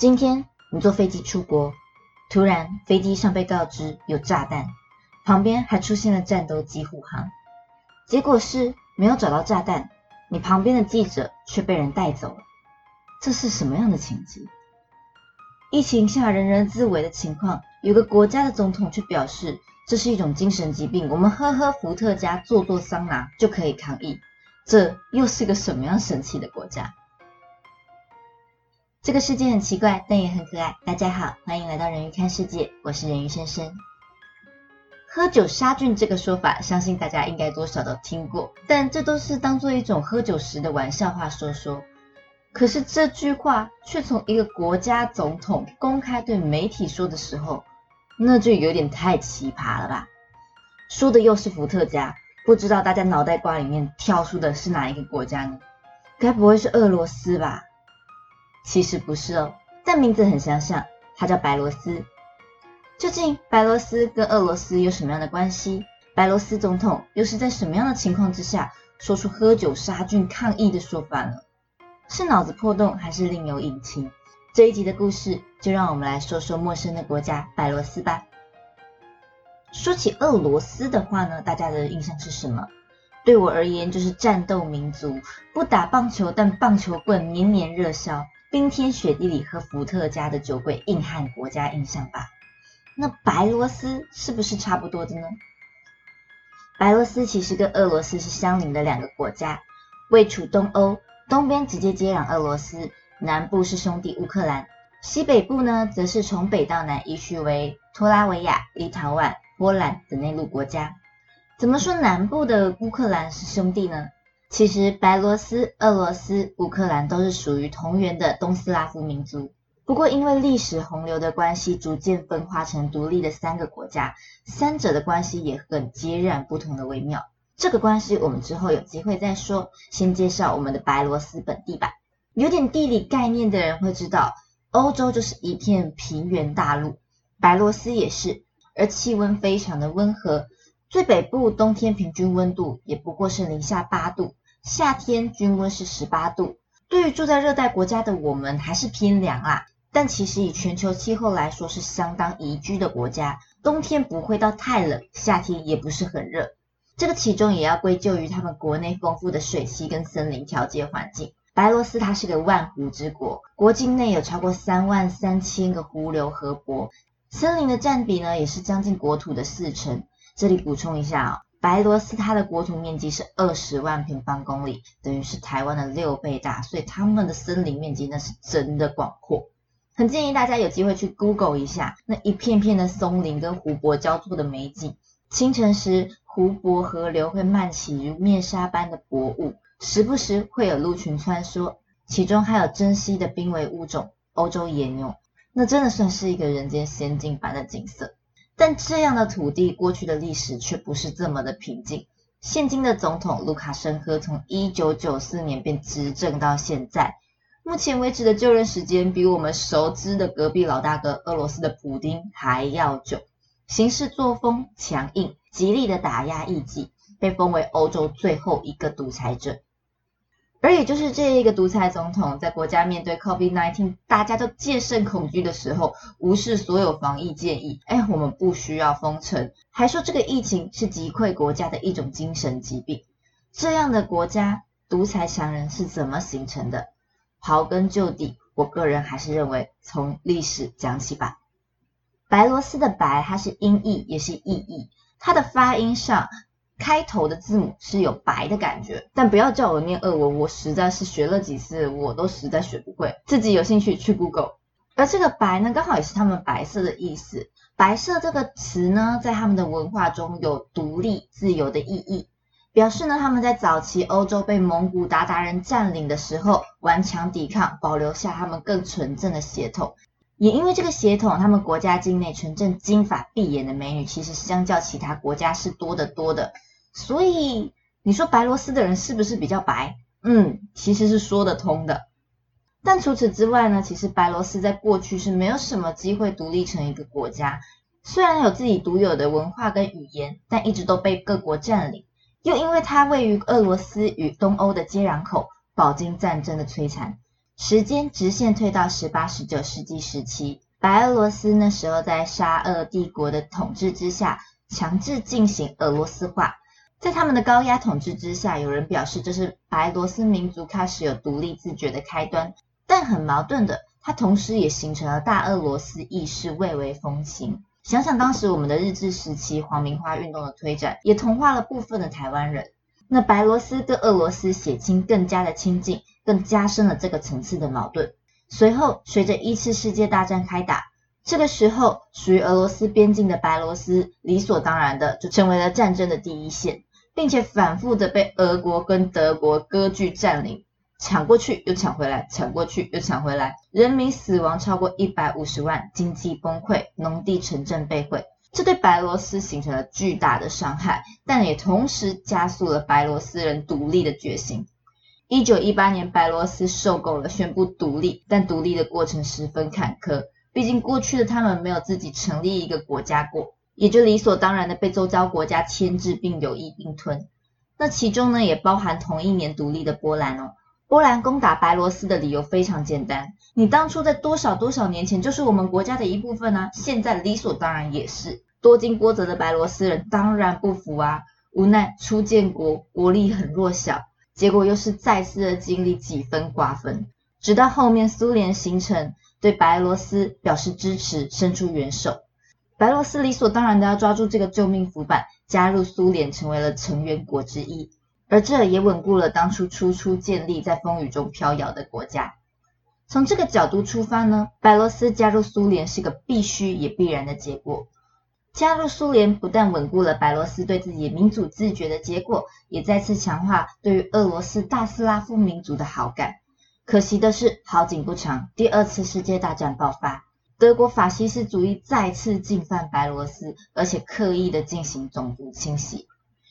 今天你坐飞机出国，突然飞机上被告知有炸弹，旁边还出现了战斗机护航，结果是没有找到炸弹，你旁边的记者却被人带走了，这是什么样的情景？疫情下人人自危的情况，有个国家的总统却表示这是一种精神疾病，我们喝喝伏特加、做做桑拿就可以抗疫，这又是个什么样神奇的国家？这个世界很奇怪，但也很可爱。大家好，欢迎来到人鱼看世界，我是人鱼先生。喝酒杀菌这个说法，相信大家应该多少都听过，但这都是当做一种喝酒时的玩笑话说说。可是这句话却从一个国家总统公开对媒体说的时候，那就有点太奇葩了吧？说的又是伏特加，不知道大家脑袋瓜里面跳出的是哪一个国家呢？该不会是俄罗斯吧？其实不是哦，但名字很相像，它叫白罗斯。究竟白罗斯跟俄罗斯有什么样的关系？白罗斯总统又是在什么样的情况之下说出喝酒杀菌抗议的说法呢？是脑子破洞，还是另有隐情？这一集的故事，就让我们来说说陌生的国家白罗斯吧。说起俄罗斯的话呢，大家的印象是什么？对我而言，就是战斗民族，不打棒球，但棒球棍年年热销。冰天雪地里喝伏特加的酒鬼硬汉国家印象吧？那白罗斯是不是差不多的呢？白罗斯其实跟俄罗斯是相邻的两个国家，位处东欧，东边直接接壤俄罗斯，南部是兄弟乌克兰，西北部呢则是从北到南依序为托拉维亚、立陶宛、波兰等内陆国家。怎么说南部的乌克兰是兄弟呢？其实，白罗斯、俄罗斯、乌克兰都是属于同源的东斯拉夫民族。不过，因为历史洪流的关系，逐渐分化成独立的三个国家，三者的关系也很截然不同的微妙。这个关系我们之后有机会再说。先介绍我们的白罗斯本地吧。有点地理概念的人会知道，欧洲就是一片平原大陆，白罗斯也是，而气温非常的温和。最北部冬天平均温度也不过是零下八度。夏天均温是十八度，对于住在热带国家的我们还是偏凉啊。但其实以全球气候来说，是相当宜居的国家。冬天不会到太冷，夏天也不是很热。这个其中也要归咎于他们国内丰富的水系跟森林调节环境。白罗斯它是个万湖之国，国境内有超过三万三千个湖流河泊，森林的占比呢也是将近国土的四成。这里补充一下啊。白罗斯它的国土面积是二十万平方公里，等于是台湾的六倍大，所以他们的森林面积那是真的广阔。很建议大家有机会去 Google 一下那一片片的松林跟湖泊交错的美景。清晨时，湖泊河流会漫起如面纱般的薄雾，时不时会有鹿群穿梭，其中还有珍稀的濒危物种欧洲野牛，那真的算是一个人间仙境般的景色。但这样的土地过去的历史却不是这么的平静。现今的总统卢卡申科从一九九四年便执政到现在，目前为止的就任时间比我们熟知的隔壁老大哥俄罗斯的普丁还要久，行事作风强硬，极力的打压异己，被封为欧洲最后一个独裁者。而也就是这一个独裁总统，在国家面对 COVID-19 大家都戒慎恐惧的时候，无视所有防疫建议，哎，我们不需要封城，还说这个疫情是击溃国家的一种精神疾病。这样的国家独裁强人是怎么形成的？刨根究底，我个人还是认为从历史讲起吧。白罗斯的白，它是音译也是意译，它的发音上。开头的字母是有白的感觉，但不要叫我念俄文，我实在是学了几次，我都实在学不会。自己有兴趣去 Google。而这个白呢，刚好也是他们白色的意思。白色这个词呢，在他们的文化中有独立自由的意义，表示呢他们在早期欧洲被蒙古鞑靼人占领的时候，顽强抵抗，保留下他们更纯正的血统。也因为这个血统，他们国家境内纯正金发碧眼的美女，其实相较其他国家是多得多的。所以你说白罗斯的人是不是比较白？嗯，其实是说得通的。但除此之外呢，其实白罗斯在过去是没有什么机会独立成一个国家。虽然有自己独有的文化跟语言，但一直都被各国占领。又因为它位于俄罗斯与东欧的接壤口，饱经战争的摧残，时间直线推到十八、十九世纪时期，白俄罗斯那时候在沙俄帝国的统治之下，强制进行俄罗斯化。在他们的高压统治之下，有人表示这是白罗斯民族开始有独立自觉的开端，但很矛盾的，它同时也形成了大俄罗斯意识蔚为风行。想想当时我们的日治时期皇民化运动的推展，也同化了部分的台湾人。那白罗斯跟俄罗斯血亲更加的亲近，更加深了这个层次的矛盾。随后，随着一次世界大战开打，这个时候属于俄罗斯边境的白罗斯，理所当然的就成为了战争的第一线，并且反复的被俄国跟德国割据占领，抢过去又抢回来，抢过去又抢回来，人民死亡超过一百五十万，经济崩溃，农地城镇被毁。这对白罗斯形成了巨大的伤害，但也同时加速了白罗斯人独立的决心。一九一八年，白罗斯受够了宣布独立，但独立的过程十分坎坷。毕竟过去的他们没有自己成立一个国家过，也就理所当然的被周遭国家牵制并有意并吞。那其中呢，也包含同一年独立的波兰哦。波兰攻打白罗斯的理由非常简单。你当初在多少多少年前就是我们国家的一部分呢？现在理所当然也是。多经波折的白罗斯人当然不服啊！无奈初建国，国力很弱小，结果又是再次的经历几分瓜分。直到后面苏联形成，对白罗斯表示支持，伸出援手。白罗斯理所当然的要抓住这个救命浮板，加入苏联，成为了成员国之一。而这也稳固了当初初初建立在风雨中飘摇的国家。从这个角度出发呢，白罗斯加入苏联是个必须也必然的结果。加入苏联不但稳固了白罗斯对自己民主自觉的结果，也再次强化对于俄罗斯大斯拉夫民族的好感。可惜的是，好景不长，第二次世界大战爆发，德国法西斯主义再次进犯白罗斯，而且刻意的进行种族清洗。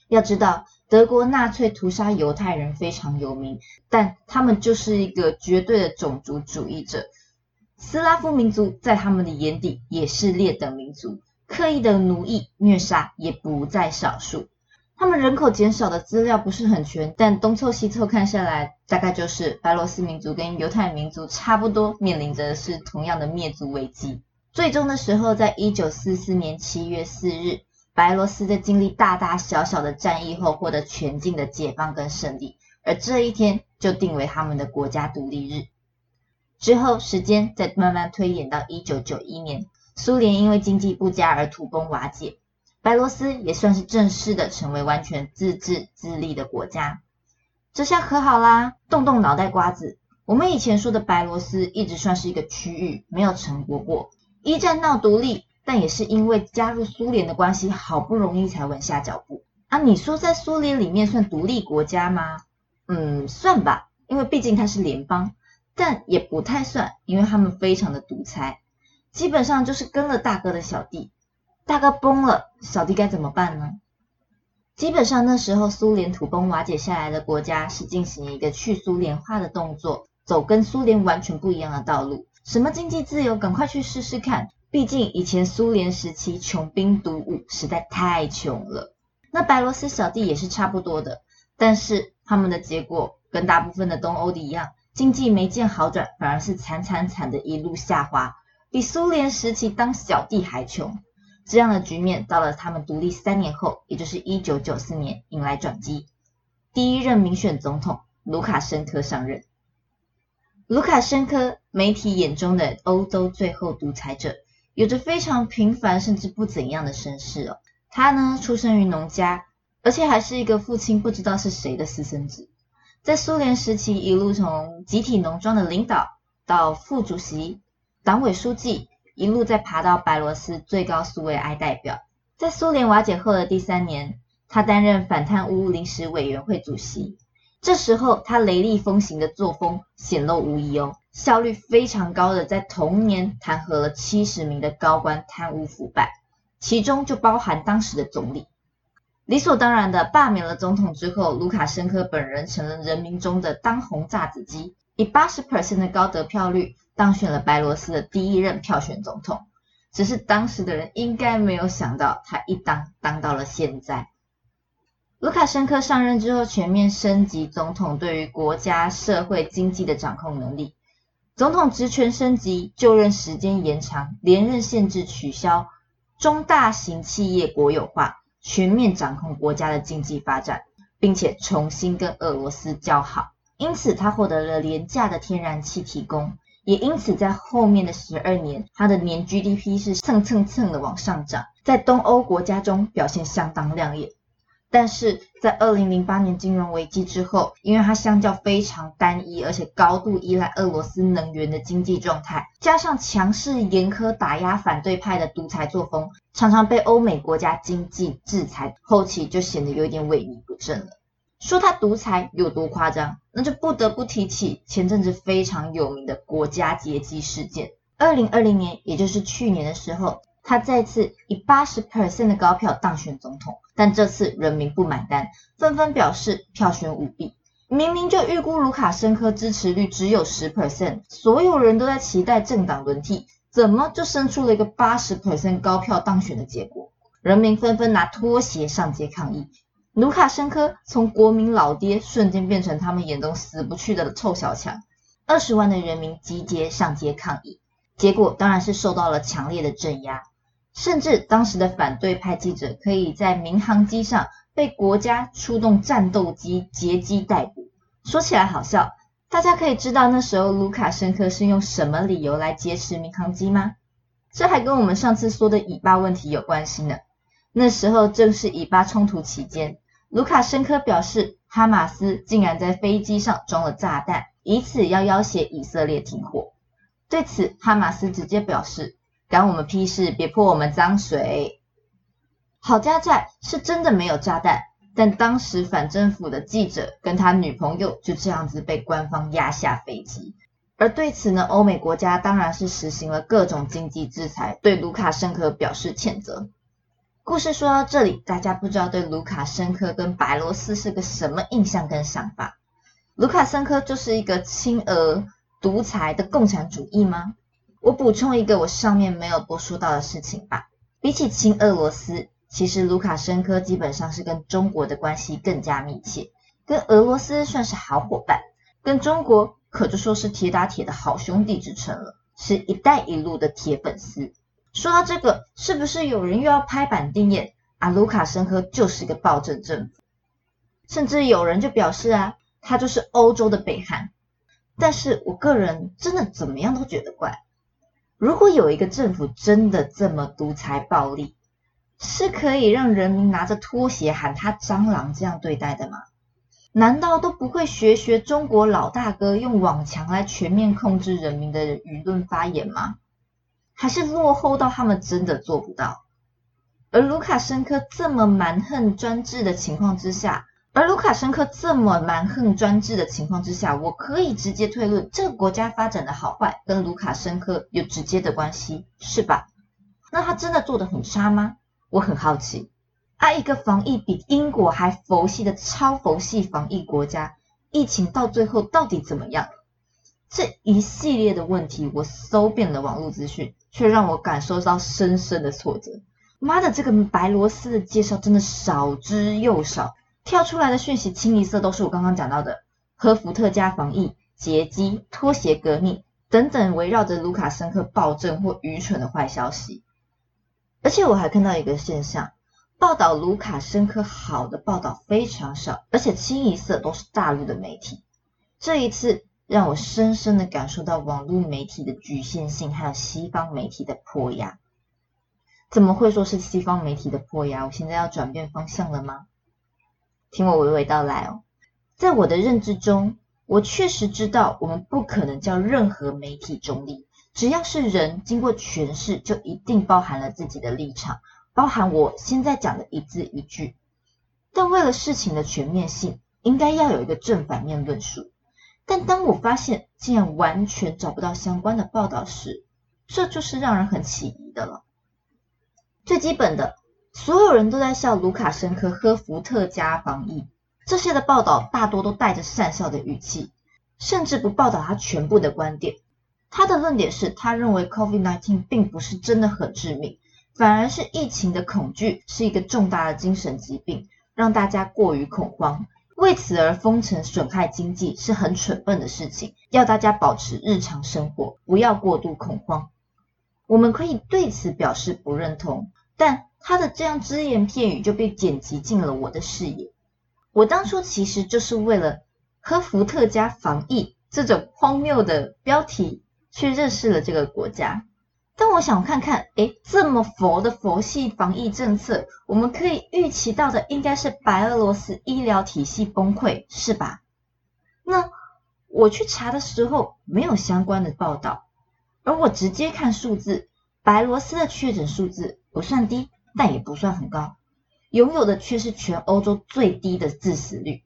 要知道。德国纳粹屠杀犹太人非常有名，但他们就是一个绝对的种族主义者。斯拉夫民族在他们的眼底也是劣等民族，刻意的奴役虐杀也不在少数。他们人口减少的资料不是很全，但东凑西凑看下来，大概就是白罗斯民族跟犹太民族差不多，面临着是同样的灭族危机。最终的时候，在一九四四年七月四日。白罗斯在经历大大小小的战役后，获得全境的解放跟胜利，而这一天就定为他们的国家独立日。之后，时间再慢慢推演到一九九一年，苏联因为经济不佳而土崩瓦解，白罗斯也算是正式的成为完全自治自立的国家。这下可好啦，动动脑袋瓜子，我们以前说的白罗斯一直算是一个区域，没有成国过，一战闹独立。但也是因为加入苏联的关系，好不容易才稳下脚步啊！你说在苏联里面算独立国家吗？嗯，算吧，因为毕竟它是联邦，但也不太算，因为他们非常的独裁，基本上就是跟了大哥的小弟，大哥崩了，小弟该怎么办呢？基本上那时候苏联土崩瓦解下来的国家是进行一个去苏联化的动作，走跟苏联完全不一样的道路，什么经济自由，赶快去试试看。毕竟以前苏联时期穷兵黩武，实在太穷了。那白罗斯小弟也是差不多的，但是他们的结果跟大部分的东欧的一样，经济没见好转，反而是惨惨惨的一路下滑，比苏联时期当小弟还穷。这样的局面到了他们独立三年后，也就是一九九四年，迎来转机。第一任民选总统卢卡申科上任。卢卡申科，媒体眼中的欧洲最后独裁者。有着非常平凡甚至不怎样的身世哦。他呢，出生于农家，而且还是一个父亲不知道是谁的私生子。在苏联时期，一路从集体农庄的领导到副主席、党委书记，一路再爬到白罗斯最高苏维埃代表。在苏联瓦解后的第三年，他担任反贪污临时委员会主席。这时候，他雷厉风行的作风显露无遗哦。效率非常高的，在同年弹劾了七十名的高官贪污腐败，其中就包含当时的总理。理所当然的罢免了总统之后，卢卡申科本人成了人民中的当红炸子鸡，以八十 percent 的高得票率当选了白罗斯的第一任票选总统。只是当时的人应该没有想到，他一当当到了现在。卢卡申科上任之后，全面升级总统对于国家、社会、经济的掌控能力。总统职权升级，就任时间延长，连任限制取消，中大型企业国有化，全面掌控国家的经济发展，并且重新跟俄罗斯交好。因此，他获得了廉价的天然气提供，也因此在后面的十二年，它的年 GDP 是蹭蹭蹭的往上涨，在东欧国家中表现相当亮眼。但是在二零零八年金融危机之后，因为它相较非常单一，而且高度依赖俄罗斯能源的经济状态，加上强势严苛打压反对派的独裁作风，常常被欧美国家经济制裁，后期就显得有点萎靡不振了。说他独裁有多夸张，那就不得不提起前阵子非常有名的国家劫机事件。二零二零年，也就是去年的时候。他再次以八十 percent 的高票当选总统，但这次人民不买单，纷纷表示票选舞弊。明明就预估卢卡申科支持率只有十 percent，所有人都在期待政党轮替，怎么就生出了一个八十 percent 高票当选的结果？人民纷纷拿拖鞋上街抗议，卢卡申科从国民老爹瞬间变成他们眼中死不去的臭小强。二十万的人民集结上街抗议，结果当然是受到了强烈的镇压。甚至当时的反对派记者可以在民航机上被国家出动战斗机劫机逮捕。说起来好笑，大家可以知道那时候卢卡申科是用什么理由来劫持民航机吗？这还跟我们上次说的以巴问题有关系呢。那时候正是以巴冲突期间，卢卡申科表示哈马斯竟然在飞机上装了炸弹，以此要要挟以色列停火。对此，哈马斯直接表示。干我们屁事！别泼我们脏水。好家在是真的没有炸弹，但当时反政府的记者跟他女朋友就这样子被官方压下飞机。而对此呢，欧美国家当然是实行了各种经济制裁，对卢卡申科表示谴责。故事说到这里，大家不知道对卢卡申科跟白罗斯是个什么印象跟想法？卢卡申科就是一个亲俄独裁的共产主义吗？我补充一个我上面没有多说到的事情吧。比起亲俄罗斯，其实卢卡申科基本上是跟中国的关系更加密切，跟俄罗斯算是好伙伴，跟中国可就说是铁打铁的好兄弟之称了，是一带一路的铁粉丝。说到这个，是不是有人又要拍板定谳啊？卢卡申科就是一个暴政政府，甚至有人就表示啊，他就是欧洲的北韩。但是我个人真的怎么样都觉得怪。如果有一个政府真的这么独裁暴力，是可以让人民拿着拖鞋喊他蟑螂这样对待的吗？难道都不会学学中国老大哥用网墙来全面控制人民的舆论发言吗？还是落后到他们真的做不到？而卢卡申科这么蛮横专制的情况之下。而卢卡申科这么蛮横专制的情况之下，我可以直接推论，这个国家发展的好坏跟卢卡申科有直接的关系，是吧？那他真的做的很差吗？我很好奇。啊，一个防疫比英国还佛系的超佛系防疫国家，疫情到最后到底怎么样？这一系列的问题，我搜遍了网络资讯，却让我感受到深深的挫折。妈的，这个白罗斯的介绍真的少之又少。跳出来的讯息清一色都是我刚刚讲到的，和伏特加防疫、劫机、拖鞋革命等等围绕着卢卡申科暴政或愚蠢的坏消息。而且我还看到一个现象，报道卢卡申科好的报道非常少，而且清一色都是大陆的媒体。这一次让我深深的感受到网络媒体的局限性，还有西方媒体的迫压。怎么会说是西方媒体的迫压？我现在要转变方向了吗？听我娓娓道来哦，在我的认知中，我确实知道我们不可能叫任何媒体中立。只要是人经过诠释，就一定包含了自己的立场，包含我现在讲的一字一句。但为了事情的全面性，应该要有一个正反面论述。但当我发现竟然完全找不到相关的报道时，这就是让人很起疑的了。最基本的。所有人都在笑卢卡申科喝伏特加防疫，这些的报道大多都带着讪笑的语气，甚至不报道他全部的观点。他的论点是他认为 COVID-19 并不是真的很致命，反而是疫情的恐惧是一个重大的精神疾病，让大家过于恐慌。为此而封城损害经济是很蠢笨的事情，要大家保持日常生活，不要过度恐慌。我们可以对此表示不认同，但他的这样只言片语就被剪辑进了我的视野。我当初其实就是为了喝伏特加防疫这种荒谬的标题去认识了这个国家。但我想看看，哎，这么佛的佛系防疫政策，我们可以预期到的应该是白俄罗斯医疗体系崩溃，是吧？那我去查的时候没有相关的报道，而我直接看数字，白俄罗斯的确诊数字不算低，但也不算很高，拥有的却是全欧洲最低的致死率。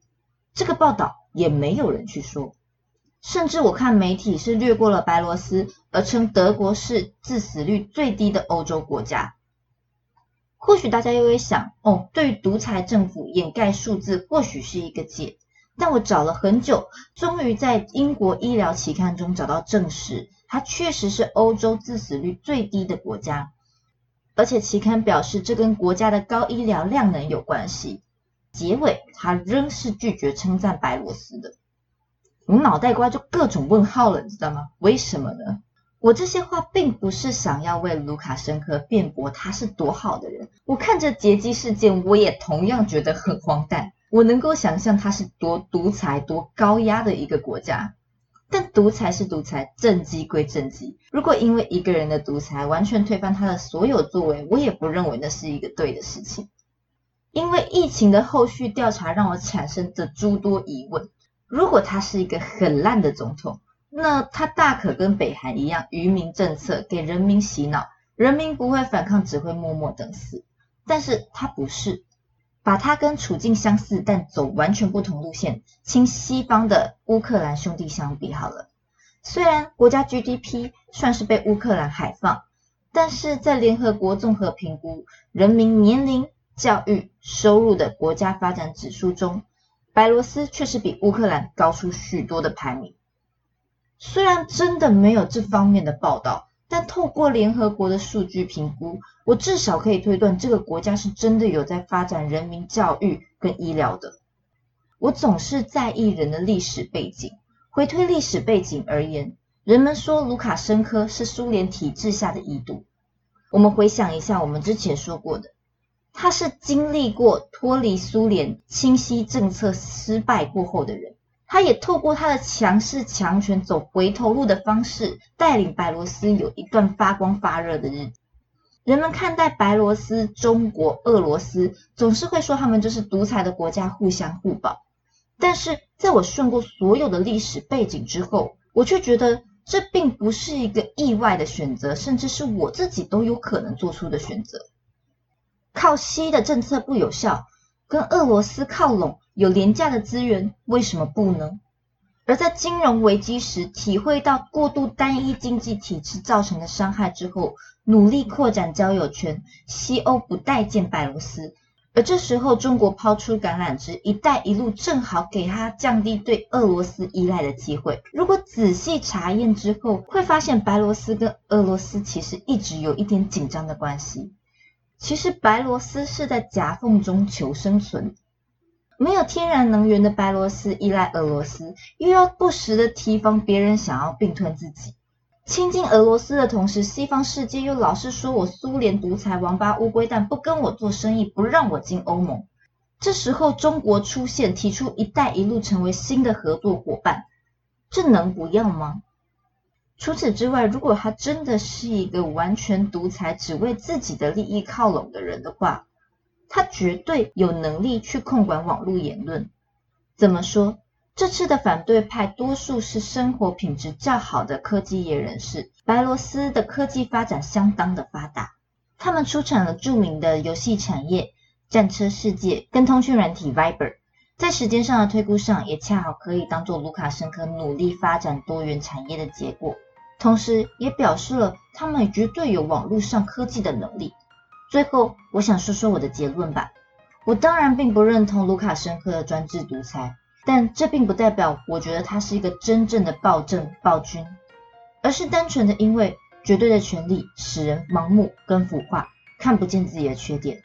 这个报道也没有人去说。甚至我看媒体是略过了白罗斯，而称德国是致死率最低的欧洲国家。或许大家又会想，哦，对独裁政府掩盖数字或许是一个解。但我找了很久，终于在英国医疗期刊中找到证实，它确实是欧洲致死率最低的国家。而且期刊表示，这跟国家的高医疗量能有关系。结尾，他仍是拒绝称赞白罗斯的。我脑袋瓜就各种问号了，你知道吗？为什么呢？我这些话并不是想要为卢卡申科辩驳他是多好的人。我看着劫机事件，我也同样觉得很荒诞。我能够想象他是多独裁、多高压的一个国家。但独裁是独裁，政绩归政绩。如果因为一个人的独裁完全推翻他的所有作为，我也不认为那是一个对的事情。因为疫情的后续调查让我产生的诸多疑问。如果他是一个很烂的总统，那他大可跟北韩一样，愚民政策给人民洗脑，人民不会反抗，只会默默等死。但是他不是，把他跟处境相似但走完全不同路线，亲西方的乌克兰兄弟相比好了。虽然国家 GDP 算是被乌克兰海放，但是在联合国综合评估人民年龄、教育、收入的国家发展指数中。白罗斯却是比乌克兰高出许多的排名。虽然真的没有这方面的报道，但透过联合国的数据评估，我至少可以推断这个国家是真的有在发展人民教育跟医疗的。我总是在意人的历史背景，回推历史背景而言，人们说卢卡申科是苏联体制下的遗毒。我们回想一下我们之前说过的。他是经历过脱离苏联清晰政策失败过后的人，他也透过他的强势强权走回头路的方式，带领白罗斯有一段发光发热的日子。人们看待白罗斯、中国、俄罗斯，总是会说他们就是独裁的国家，互相互保。但是在我顺过所有的历史背景之后，我却觉得这并不是一个意外的选择，甚至是我自己都有可能做出的选择。靠西的政策不有效，跟俄罗斯靠拢，有廉价的资源，为什么不呢？而在金融危机时，体会到过度单一经济体制造成的伤害之后，努力扩展交友圈，西欧不待见白罗斯。而这时候，中国抛出橄榄枝，“一带一路”正好给他降低对俄罗斯依赖的机会。如果仔细查验之后，会发现白罗斯跟俄罗斯其实一直有一点紧张的关系。其实白罗斯是在夹缝中求生存，没有天然能源的白罗斯依赖俄罗斯，又要不时的提防别人想要并吞自己。亲近俄罗斯的同时，西方世界又老是说我苏联独裁王八乌龟蛋，不跟我做生意，不让我进欧盟。这时候中国出现，提出“一带一路”成为新的合作伙伴，这能不要吗？除此之外，如果他真的是一个完全独裁、只为自己的利益靠拢的人的话，他绝对有能力去控管网络言论。怎么说？这次的反对派多数是生活品质较好的科技业人士。白罗斯的科技发展相当的发达，他们出产了著名的游戏产业、战车世界跟通讯软体 Viber，在时间上的推估上，也恰好可以当做卢卡申科努力发展多元产业的结果。同时也表示了他们绝对有网络上科技的能力。最后，我想说说我的结论吧。我当然并不认同卢卡申科的专制独裁，但这并不代表我觉得他是一个真正的暴政暴君，而是单纯的因为绝对的权力使人盲目跟腐化，看不见自己的缺点。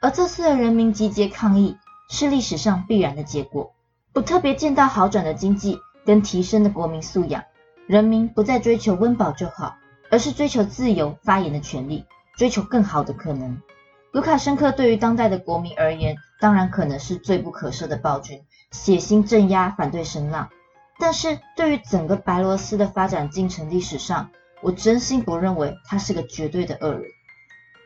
而这次的人民集结抗议是历史上必然的结果。不特别见到好转的经济跟提升的国民素养，人民不再追求温饱就好，而是追求自由发言的权利，追求更好的可能。卢卡申科对于当代的国民而言，当然可能是罪不可赦的暴君，血腥镇压反对声浪。但是对于整个白罗斯的发展进程历史上，我真心不认为他是个绝对的恶人。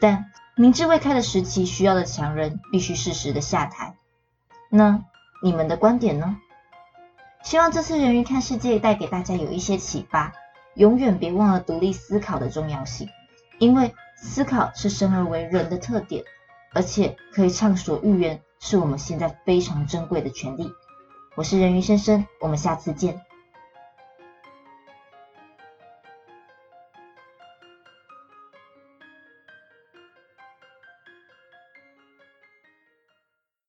但明智未开的时期需要的强人，必须适时的下台。那你们的观点呢？希望这次人鱼看世界带给大家有一些启发。永远别忘了独立思考的重要性，因为思考是生而为人的特点，而且可以畅所欲言，是我们现在非常珍贵的权利。我是人鱼先生，我们下次见。